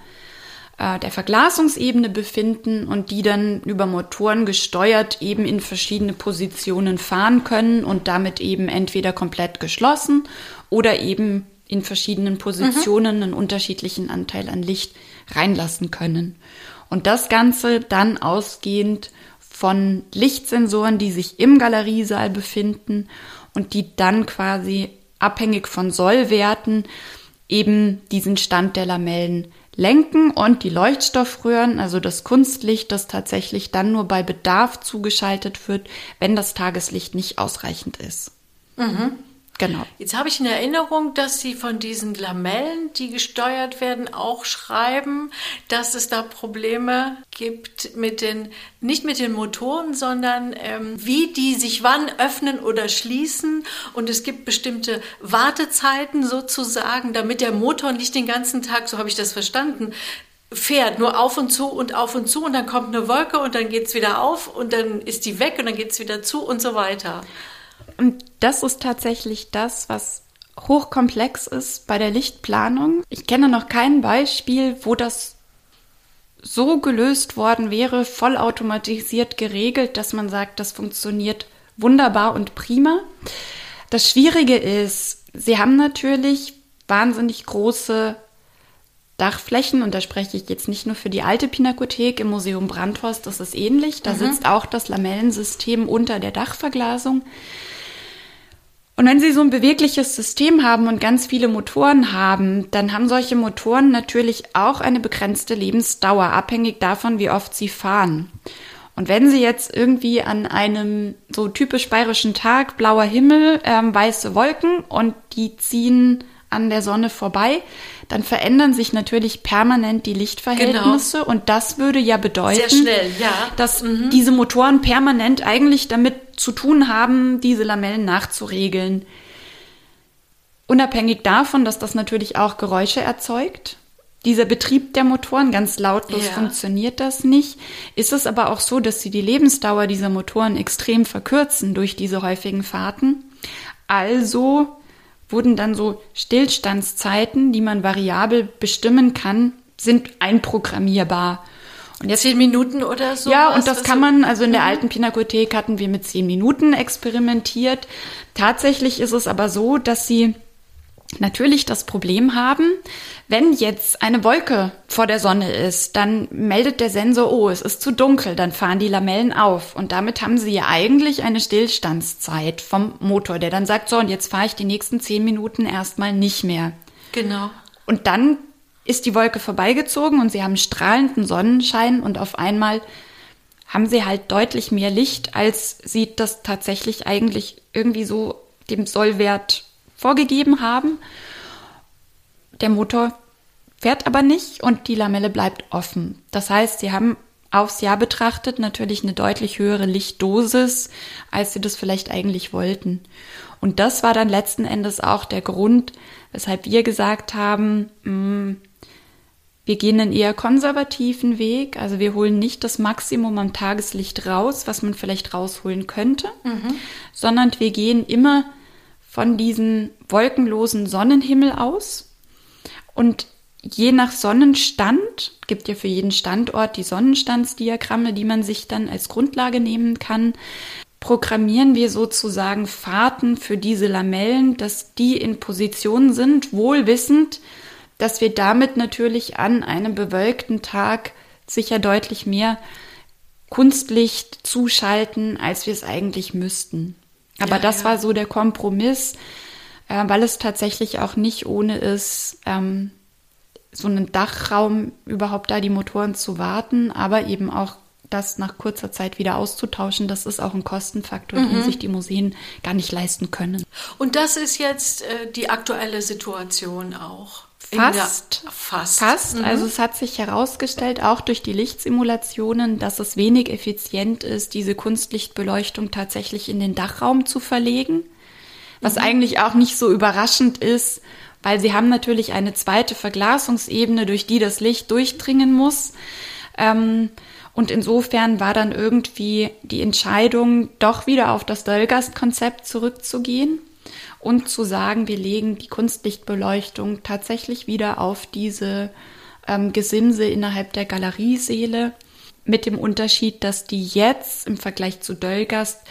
äh, der Verglasungsebene befinden und die dann über Motoren gesteuert eben in verschiedene Positionen fahren können und damit eben entweder komplett geschlossen oder eben in verschiedenen Positionen mhm. einen unterschiedlichen Anteil an Licht reinlassen können. Und das Ganze dann ausgehend von Lichtsensoren, die sich im Galeriesaal befinden und die dann quasi abhängig von Sollwerten eben diesen Stand der Lamellen lenken und die Leuchtstoffröhren, also das Kunstlicht, das tatsächlich dann nur bei Bedarf zugeschaltet wird, wenn das Tageslicht nicht ausreichend ist. Mhm. Genau. Jetzt habe ich in Erinnerung, dass Sie von diesen Lamellen, die gesteuert werden, auch schreiben, dass es da Probleme gibt mit den, nicht mit den Motoren, sondern ähm, wie die sich wann öffnen oder schließen. Und es gibt bestimmte Wartezeiten sozusagen, damit der Motor nicht den ganzen Tag, so habe ich das verstanden, fährt nur auf und zu und auf und zu und dann kommt eine Wolke und dann geht es wieder auf und dann ist die weg und dann geht es wieder zu und so weiter. Und das ist tatsächlich das, was hochkomplex ist bei der Lichtplanung. Ich kenne noch kein Beispiel, wo das so gelöst worden wäre, vollautomatisiert geregelt, dass man sagt, das funktioniert wunderbar und prima. Das Schwierige ist, sie haben natürlich wahnsinnig große Dachflächen und da spreche ich jetzt nicht nur für die alte Pinakothek im Museum Brandhorst, das ist ähnlich. Da mhm. sitzt auch das Lamellensystem unter der Dachverglasung. Und wenn Sie so ein bewegliches System haben und ganz viele Motoren haben, dann haben solche Motoren natürlich auch eine begrenzte Lebensdauer, abhängig davon, wie oft sie fahren. Und wenn Sie jetzt irgendwie an einem so typisch bayerischen Tag, blauer Himmel, ähm, weiße Wolken und die ziehen an der Sonne vorbei, dann verändern sich natürlich permanent die Lichtverhältnisse genau. und das würde ja bedeuten, schnell, ja. dass mhm. diese Motoren permanent eigentlich damit zu tun haben, diese Lamellen nachzuregeln. Unabhängig davon, dass das natürlich auch Geräusche erzeugt, dieser Betrieb der Motoren, ganz lautlos ja. funktioniert das nicht, ist es aber auch so, dass sie die Lebensdauer dieser Motoren extrem verkürzen durch diese häufigen Fahrten. Also wurden dann so Stillstandszeiten, die man variabel bestimmen kann, sind einprogrammierbar. Und jetzt zehn Minuten oder so? Ja, und das kann man, also in der mhm. alten Pinakothek hatten wir mit zehn Minuten experimentiert. Tatsächlich ist es aber so, dass sie natürlich das Problem haben, wenn jetzt eine Wolke vor der Sonne ist, dann meldet der Sensor, oh, es ist zu dunkel, dann fahren die Lamellen auf. Und damit haben sie ja eigentlich eine Stillstandszeit vom Motor, der dann sagt, so, und jetzt fahre ich die nächsten zehn Minuten erstmal nicht mehr. Genau. Und dann ist die Wolke vorbeigezogen und sie haben strahlenden Sonnenschein und auf einmal haben sie halt deutlich mehr Licht, als sie das tatsächlich eigentlich irgendwie so dem Sollwert vorgegeben haben. Der Motor fährt aber nicht und die Lamelle bleibt offen. Das heißt, sie haben aufs Jahr betrachtet natürlich eine deutlich höhere Lichtdosis, als sie das vielleicht eigentlich wollten. Und das war dann letzten Endes auch der Grund, weshalb wir gesagt haben, mh, mm, wir gehen einen eher konservativen Weg. Also wir holen nicht das Maximum am Tageslicht raus, was man vielleicht rausholen könnte, mhm. sondern wir gehen immer von diesem wolkenlosen Sonnenhimmel aus. Und je nach Sonnenstand, gibt ja für jeden Standort die Sonnenstandsdiagramme, die man sich dann als Grundlage nehmen kann, programmieren wir sozusagen Fahrten für diese Lamellen, dass die in Position sind, wohl wissend, dass wir damit natürlich an einem bewölkten Tag sicher deutlich mehr Kunstlicht zuschalten, als wir es eigentlich müssten. Aber ja, das ja. war so der Kompromiss, äh, weil es tatsächlich auch nicht ohne ist, ähm, so einen Dachraum überhaupt da die Motoren zu warten, aber eben auch das nach kurzer Zeit wieder auszutauschen, das ist auch ein Kostenfaktor, mhm. den sich die Museen gar nicht leisten können. Und das ist jetzt äh, die aktuelle Situation auch. Fast. fast. Fast. Mhm. Also es hat sich herausgestellt, auch durch die Lichtsimulationen, dass es wenig effizient ist, diese Kunstlichtbeleuchtung tatsächlich in den Dachraum zu verlegen. Was mhm. eigentlich auch nicht so überraschend ist, weil sie haben natürlich eine zweite Verglasungsebene, durch die das Licht durchdringen muss. Ähm, und insofern war dann irgendwie die Entscheidung, doch wieder auf das Dölgast-Konzept zurückzugehen und zu sagen, wir legen die Kunstlichtbeleuchtung tatsächlich wieder auf diese ähm, Gesimse innerhalb der Galerieseele. Mit dem Unterschied, dass die jetzt im Vergleich zu Dölgast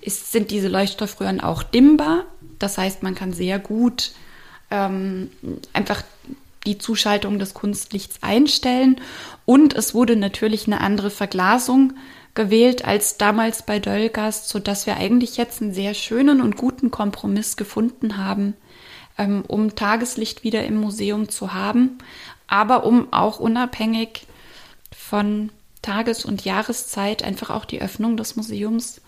ist, sind diese Leuchtstoffröhren auch dimmbar. Das heißt, man kann sehr gut ähm, einfach die Zuschaltung des Kunstlichts einstellen. Und es wurde natürlich eine andere Verglasung gewählt als damals bei Dölgast, sodass wir eigentlich jetzt einen sehr schönen und guten Kompromiss gefunden haben, ähm, um Tageslicht wieder im Museum zu haben, aber um auch unabhängig von Tages- und Jahreszeit einfach auch die Öffnung des Museums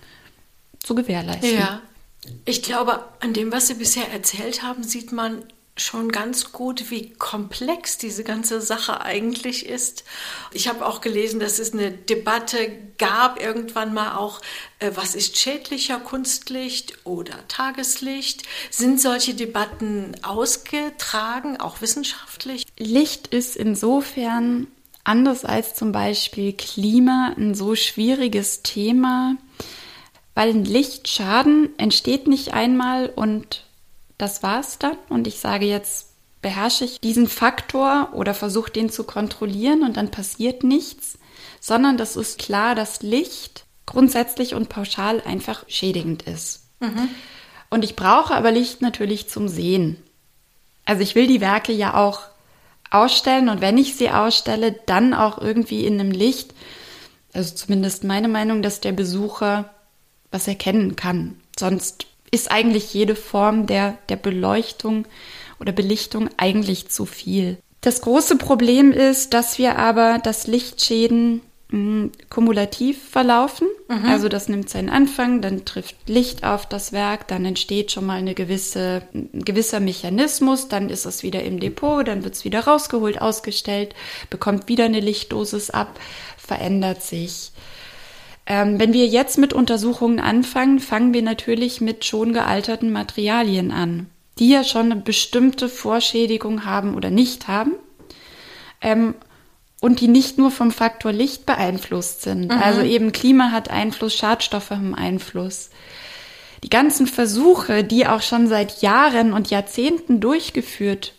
zu gewährleisten. Ja, ich glaube, an dem, was Sie bisher erzählt haben, sieht man schon ganz gut, wie komplex diese ganze Sache eigentlich ist. Ich habe auch gelesen, dass es eine Debatte gab, irgendwann mal auch, äh, was ist schädlicher Kunstlicht oder Tageslicht? Sind solche Debatten ausgetragen, auch wissenschaftlich? Licht ist insofern anders als zum Beispiel Klima ein so schwieriges Thema, weil ein Lichtschaden entsteht nicht einmal und das war's dann. Und ich sage jetzt, beherrsche ich diesen Faktor oder versuche den zu kontrollieren und dann passiert nichts, sondern das ist klar, dass Licht grundsätzlich und pauschal einfach schädigend ist. Mhm. Und ich brauche aber Licht natürlich zum Sehen. Also ich will die Werke ja auch ausstellen und wenn ich sie ausstelle, dann auch irgendwie in einem Licht, also zumindest meine Meinung, dass der Besucher was erkennen kann. Sonst ist eigentlich jede Form der, der Beleuchtung oder Belichtung eigentlich zu viel. Das große Problem ist, dass wir aber das Lichtschäden mh, kumulativ verlaufen. Mhm. Also das nimmt seinen Anfang, dann trifft Licht auf das Werk, dann entsteht schon mal eine gewisse, ein gewisser Mechanismus, dann ist es wieder im Depot, dann wird es wieder rausgeholt, ausgestellt, bekommt wieder eine Lichtdosis ab, verändert sich. Ähm, wenn wir jetzt mit Untersuchungen anfangen, fangen wir natürlich mit schon gealterten Materialien an, die ja schon eine bestimmte Vorschädigung haben oder nicht haben. Ähm, und die nicht nur vom Faktor Licht beeinflusst sind. Mhm. Also eben Klima hat Einfluss, Schadstoffe haben Einfluss. Die ganzen Versuche, die auch schon seit Jahren und Jahrzehnten durchgeführt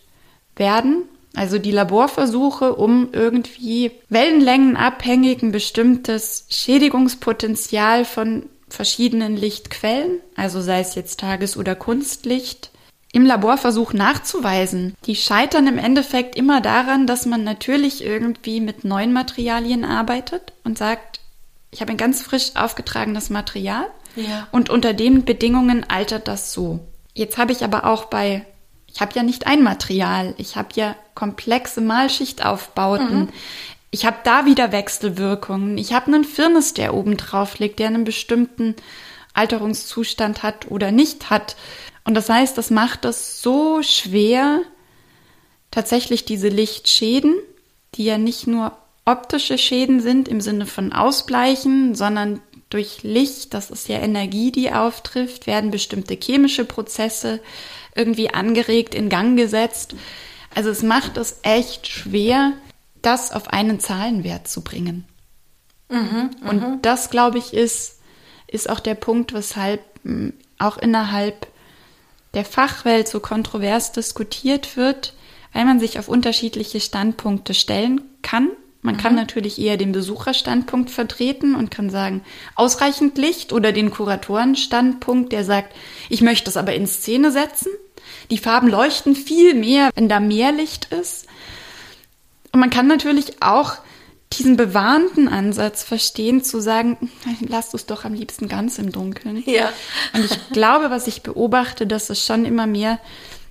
werden, also die Laborversuche, um irgendwie wellenlängenabhängig ein bestimmtes Schädigungspotenzial von verschiedenen Lichtquellen, also sei es jetzt Tages- oder Kunstlicht, im Laborversuch nachzuweisen. Die scheitern im Endeffekt immer daran, dass man natürlich irgendwie mit neuen Materialien arbeitet und sagt, ich habe ein ganz frisch aufgetragenes Material ja. und unter den Bedingungen altert das so. Jetzt habe ich aber auch bei, ich habe ja nicht ein Material, ich habe ja komplexe Malschichtaufbauten. Mhm. Ich habe da wieder Wechselwirkungen. Ich habe einen Firnis, der oben drauf liegt, der einen bestimmten Alterungszustand hat oder nicht hat. Und das heißt, das macht es so schwer, tatsächlich diese Lichtschäden, die ja nicht nur optische Schäden sind im Sinne von Ausbleichen, sondern durch Licht, das ist ja Energie, die auftrifft, werden bestimmte chemische Prozesse irgendwie angeregt, in Gang gesetzt. Also es macht es echt schwer, das auf einen Zahlenwert zu bringen. Mhm, Und mhm. das, glaube ich, ist, ist auch der Punkt, weshalb hm, auch innerhalb der Fachwelt so kontrovers diskutiert wird, weil man sich auf unterschiedliche Standpunkte stellen kann. Man mhm. kann natürlich eher den Besucherstandpunkt vertreten und kann sagen, ausreichend Licht oder den Kuratorenstandpunkt, der sagt, ich möchte es aber in Szene setzen. Die Farben leuchten viel mehr, wenn da mehr Licht ist. Und man kann natürlich auch diesen bewahrenden Ansatz verstehen, zu sagen, lasst es doch am liebsten ganz im Dunkeln. Ja. Und ich glaube, was ich beobachte, dass es schon immer mehr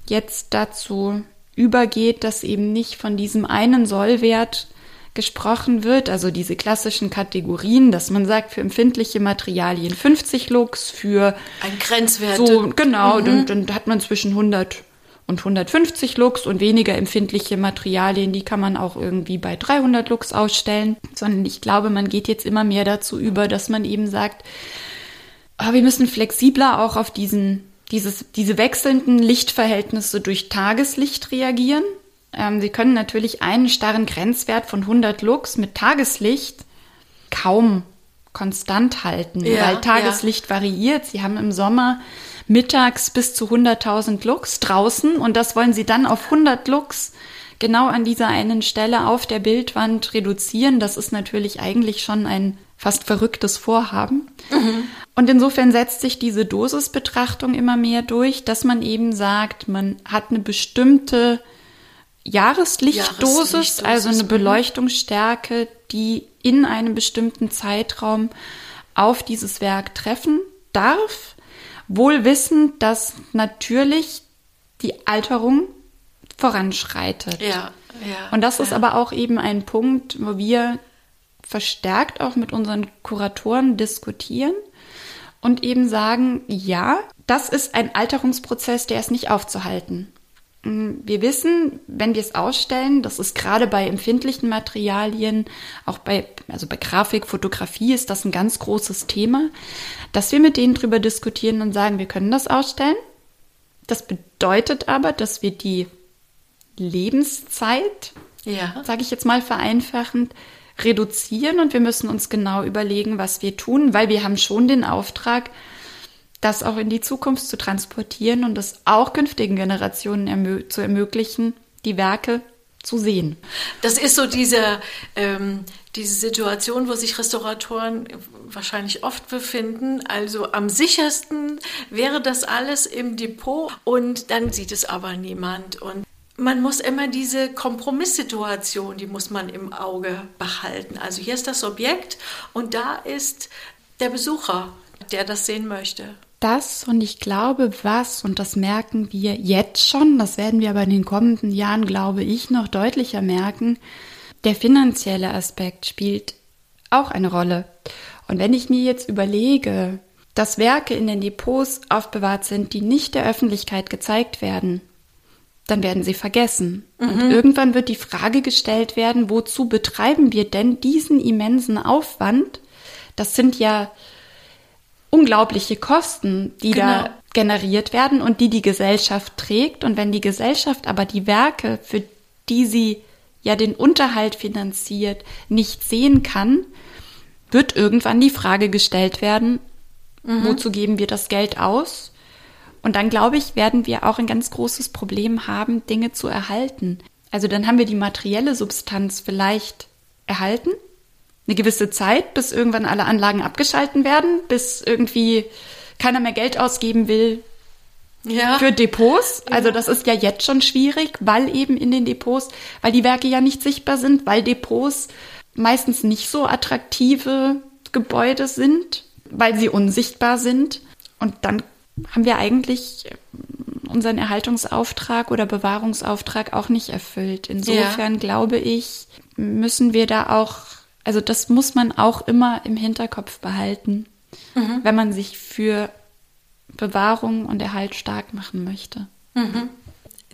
jetzt dazu übergeht, dass eben nicht von diesem einen Sollwert gesprochen wird, also diese klassischen Kategorien, dass man sagt, für empfindliche Materialien 50 Lux, für ein Grenzwert. So, genau, mhm. dann, dann hat man zwischen 100 und 150 Lux und weniger empfindliche Materialien, die kann man auch irgendwie bei 300 Lux ausstellen, sondern ich glaube, man geht jetzt immer mehr dazu über, dass man eben sagt, oh, wir müssen flexibler auch auf diesen, dieses, diese wechselnden Lichtverhältnisse durch Tageslicht reagieren. Ähm, Sie können natürlich einen starren Grenzwert von 100 Lux mit Tageslicht kaum konstant halten, ja, weil Tageslicht ja. variiert. Sie haben im Sommer mittags bis zu 100.000 Lux draußen und das wollen sie dann auf 100 Lux genau an dieser einen Stelle auf der Bildwand reduzieren. Das ist natürlich eigentlich schon ein fast verrücktes Vorhaben. Mhm. Und insofern setzt sich diese Dosisbetrachtung immer mehr durch, dass man eben sagt, man hat eine bestimmte Jahreslichtdosis, Jahreslichtdosis also eine mhm. Beleuchtungsstärke, die in einem bestimmten Zeitraum auf dieses Werk treffen darf wohl wissend, dass natürlich die Alterung voranschreitet. Ja, ja. Und das ja. ist aber auch eben ein Punkt, wo wir verstärkt auch mit unseren Kuratoren diskutieren und eben sagen, ja, das ist ein Alterungsprozess, der ist nicht aufzuhalten. Mm, wir wissen, wenn wir es ausstellen, das ist gerade bei empfindlichen Materialien, auch bei, also bei Grafik, Fotografie ist das ein ganz großes Thema, dass wir mit denen drüber diskutieren und sagen, wir können das ausstellen. Das bedeutet aber, dass wir die Lebenszeit, ja. sage ich jetzt mal vereinfachend, reduzieren und wir müssen uns genau überlegen, was wir tun, weil wir haben schon den Auftrag, das auch in die Zukunft zu transportieren und es auch künftigen Generationen ermö zu ermöglichen, die Werke zu sehen. Das ist so diese, ähm, diese Situation, wo sich Restauratoren wahrscheinlich oft befinden. Also am sichersten wäre das alles im Depot und dann sieht es aber niemand. Und man muss immer diese Kompromisssituation, die muss man im Auge behalten. Also hier ist das Objekt und da ist der Besucher, der das sehen möchte das und ich glaube, was, und das merken wir jetzt schon, das werden wir aber in den kommenden Jahren, glaube ich, noch deutlicher merken, der finanzielle Aspekt spielt auch eine Rolle. Und wenn ich mir jetzt überlege, dass Werke in den Depots aufbewahrt sind, die nicht der Öffentlichkeit gezeigt werden, dann werden sie vergessen. Mhm. Und irgendwann wird die Frage gestellt werden, wozu betreiben wir denn diesen immensen Aufwand? Das sind ja unglaubliche Kosten, die genau. da generiert werden und die die Gesellschaft trägt. Und wenn die Gesellschaft aber die Werke, für die sie ja den Unterhalt finanziert, nicht sehen kann, wird irgendwann die Frage gestellt werden, mhm. wozu geben wir das Geld aus? Und dann, glaube ich, werden wir auch ein ganz großes Problem haben, Dinge zu erhalten. Also dann haben wir die materielle Substanz vielleicht erhalten, eine gewisse Zeit, bis irgendwann alle Anlagen abgeschalten werden, bis irgendwie keiner mehr Geld ausgeben will ja. für Depots. Also das ist ja jetzt schon schwierig, weil eben in den Depots, weil die Werke ja nicht sichtbar sind, weil Depots meistens nicht so attraktive Gebäude sind, weil sie unsichtbar sind. Und dann haben wir eigentlich unseren Erhaltungsauftrag oder Bewahrungsauftrag auch nicht erfüllt. Insofern ja. glaube ich, müssen wir da auch, also das muss man auch immer im Hinterkopf behalten, mhm. wenn man sich für Bewahrung und Erhalt stark machen möchte. Mhm.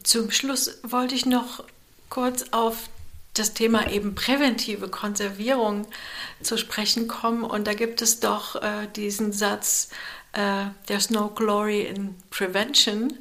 Zum Schluss wollte ich noch kurz auf das Thema eben präventive Konservierung zu sprechen kommen. Und da gibt es doch äh, diesen Satz, äh, There's no glory in prevention.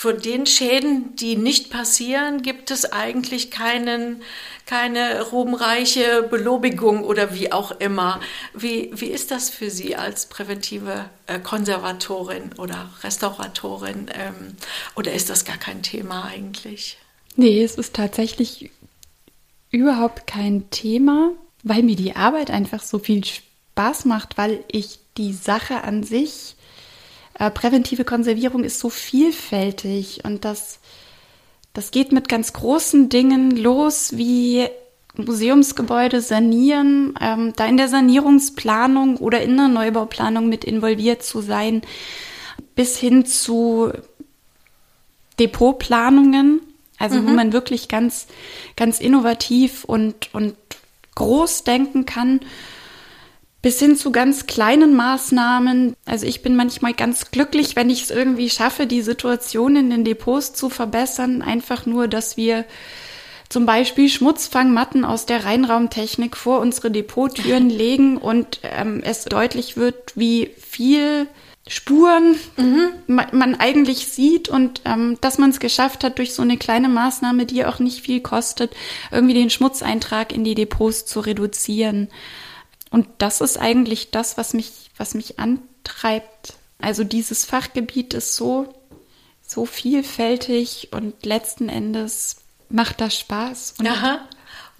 Für den Schäden, die nicht passieren, gibt es eigentlich keinen, keine ruhmreiche Belobigung oder wie auch immer. Wie, wie ist das für Sie als präventive äh, Konservatorin oder Restauratorin? Ähm, oder ist das gar kein Thema eigentlich? Nee, es ist tatsächlich überhaupt kein Thema, weil mir die Arbeit einfach so viel Spaß macht, weil ich die Sache an sich, präventive Konservierung ist so vielfältig und das, das geht mit ganz großen Dingen los, wie Museumsgebäude sanieren, ähm, da in der Sanierungsplanung oder in der Neubauplanung mit involviert zu sein, bis hin zu Depotplanungen also mhm. wo man wirklich ganz, ganz innovativ und, und groß denken kann, bis hin zu ganz kleinen Maßnahmen. Also ich bin manchmal ganz glücklich, wenn ich es irgendwie schaffe, die Situation in den Depots zu verbessern. Einfach nur, dass wir zum Beispiel Schmutzfangmatten aus der Reinraumtechnik vor unsere Depottüren [laughs] legen und ähm, es deutlich wird, wie viel Spuren mhm. man, man, eigentlich sieht und ähm, dass man es geschafft hat, durch so eine kleine Maßnahme, die auch nicht viel kostet, irgendwie den Schmutzeintrag in die Depots zu reduzieren. Und das ist eigentlich das, was mich, was mich antreibt. Also dieses Fachgebiet ist so, so vielfältig und letzten Endes macht das Spaß. Und Aha.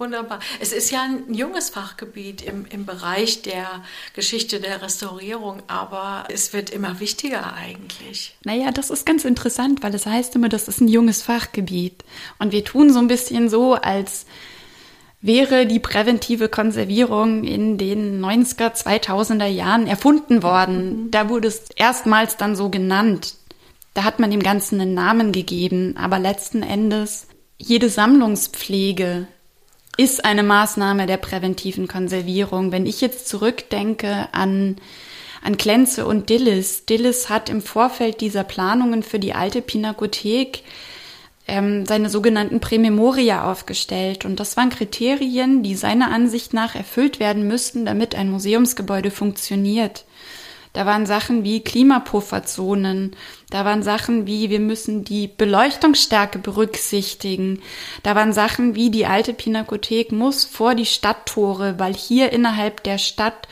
Wunderbar. Es ist ja ein junges Fachgebiet im, im Bereich der Geschichte der Restaurierung, aber es wird immer wichtiger eigentlich. Naja, das ist ganz interessant, weil es heißt immer, das ist ein junges Fachgebiet. Und wir tun so ein bisschen so, als wäre die präventive Konservierung in den 90er, 2000er Jahren erfunden worden. Da wurde es erstmals dann so genannt. Da hat man dem Ganzen einen Namen gegeben, aber letzten Endes jede Sammlungspflege ist eine Maßnahme der präventiven Konservierung. Wenn ich jetzt zurückdenke an, an Klenze und Dillis, Dillis hat im Vorfeld dieser Planungen für die alte Pinakothek ähm, seine sogenannten Prämemoria aufgestellt. Und das waren Kriterien, die seiner Ansicht nach erfüllt werden müssten, damit ein Museumsgebäude funktioniert. Da waren Sachen wie Klimapufferzonen, da waren Sachen wie wir müssen die Beleuchtungsstärke berücksichtigen, da waren Sachen wie die alte Pinakothek muss vor die Stadttore, weil hier innerhalb der Stadt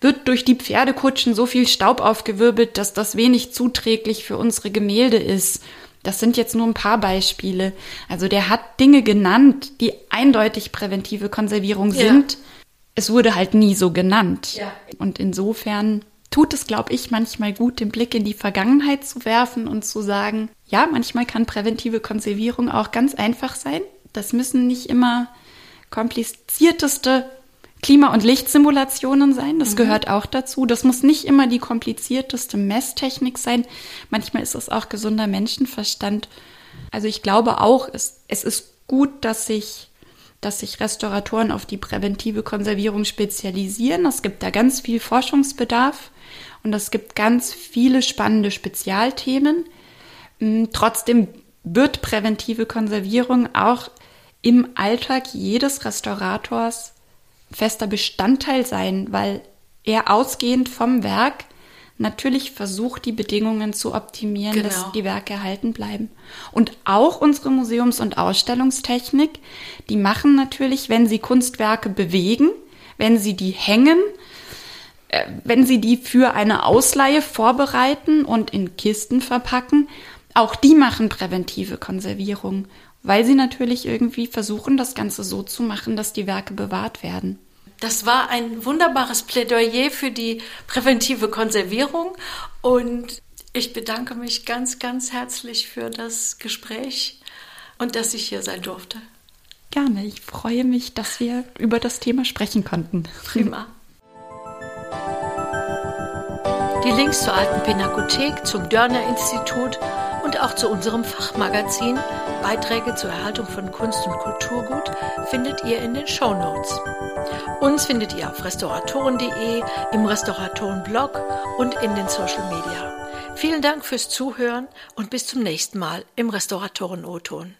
wird durch die Pferdekutschen so viel Staub aufgewirbelt, dass das wenig zuträglich für unsere Gemälde ist. Das sind jetzt nur ein paar Beispiele. Also der hat Dinge genannt, die eindeutig präventive Konservierung sind. Ja. Es wurde halt nie so genannt. Ja. Und insofern tut es, glaube ich, manchmal gut, den Blick in die Vergangenheit zu werfen und zu sagen, ja, manchmal kann präventive Konservierung auch ganz einfach sein. Das müssen nicht immer komplizierteste Klima- und Lichtsimulationen sein. Das mhm. gehört auch dazu. Das muss nicht immer die komplizierteste Messtechnik sein. Manchmal ist es auch gesunder Menschenverstand. Also ich glaube auch, es, es ist gut, dass sich dass sich Restauratoren auf die präventive Konservierung spezialisieren. Es gibt da ganz viel Forschungsbedarf und es gibt ganz viele spannende Spezialthemen. Mm, trotzdem wird präventive Konservierung auch im Alltag jedes Restaurators fester Bestandteil sein, weil er ausgehend vom Werk natürlich versucht, die Bedingungen zu optimieren, genau. dass die Werke erhalten bleiben. Und auch unsere Museums- und Ausstellungstechnik, die machen natürlich, wenn sie Kunstwerke bewegen, wenn sie die hängen, äh, wenn sie die für eine Ausleihe vorbereiten und in Kisten verpacken, auch die machen präventive Konservierung, weil sie natürlich irgendwie versuchen, das Ganze so zu machen, dass die Werke bewahrt werden. Das war ein wunderbares Plädoyer für die präventive Konservierung und ich bedanke mich ganz, ganz herzlich für das Gespräch und dass ich hier sein durfte. Gerne. Ich freue mich, dass wir über das Thema sprechen konnten. Prima. Die Links zur alten Pinakothek, zum Dörner Institut und auch zu unserem Fachmagazin Beiträge zur Erhaltung von Kunst und Kulturgut findet ihr in den Show Notes. Uns findet ihr auf restauratoren.de, im Restauratorenblog und in den Social Media. Vielen Dank fürs Zuhören und bis zum nächsten Mal im Restauratoren-O-Ton.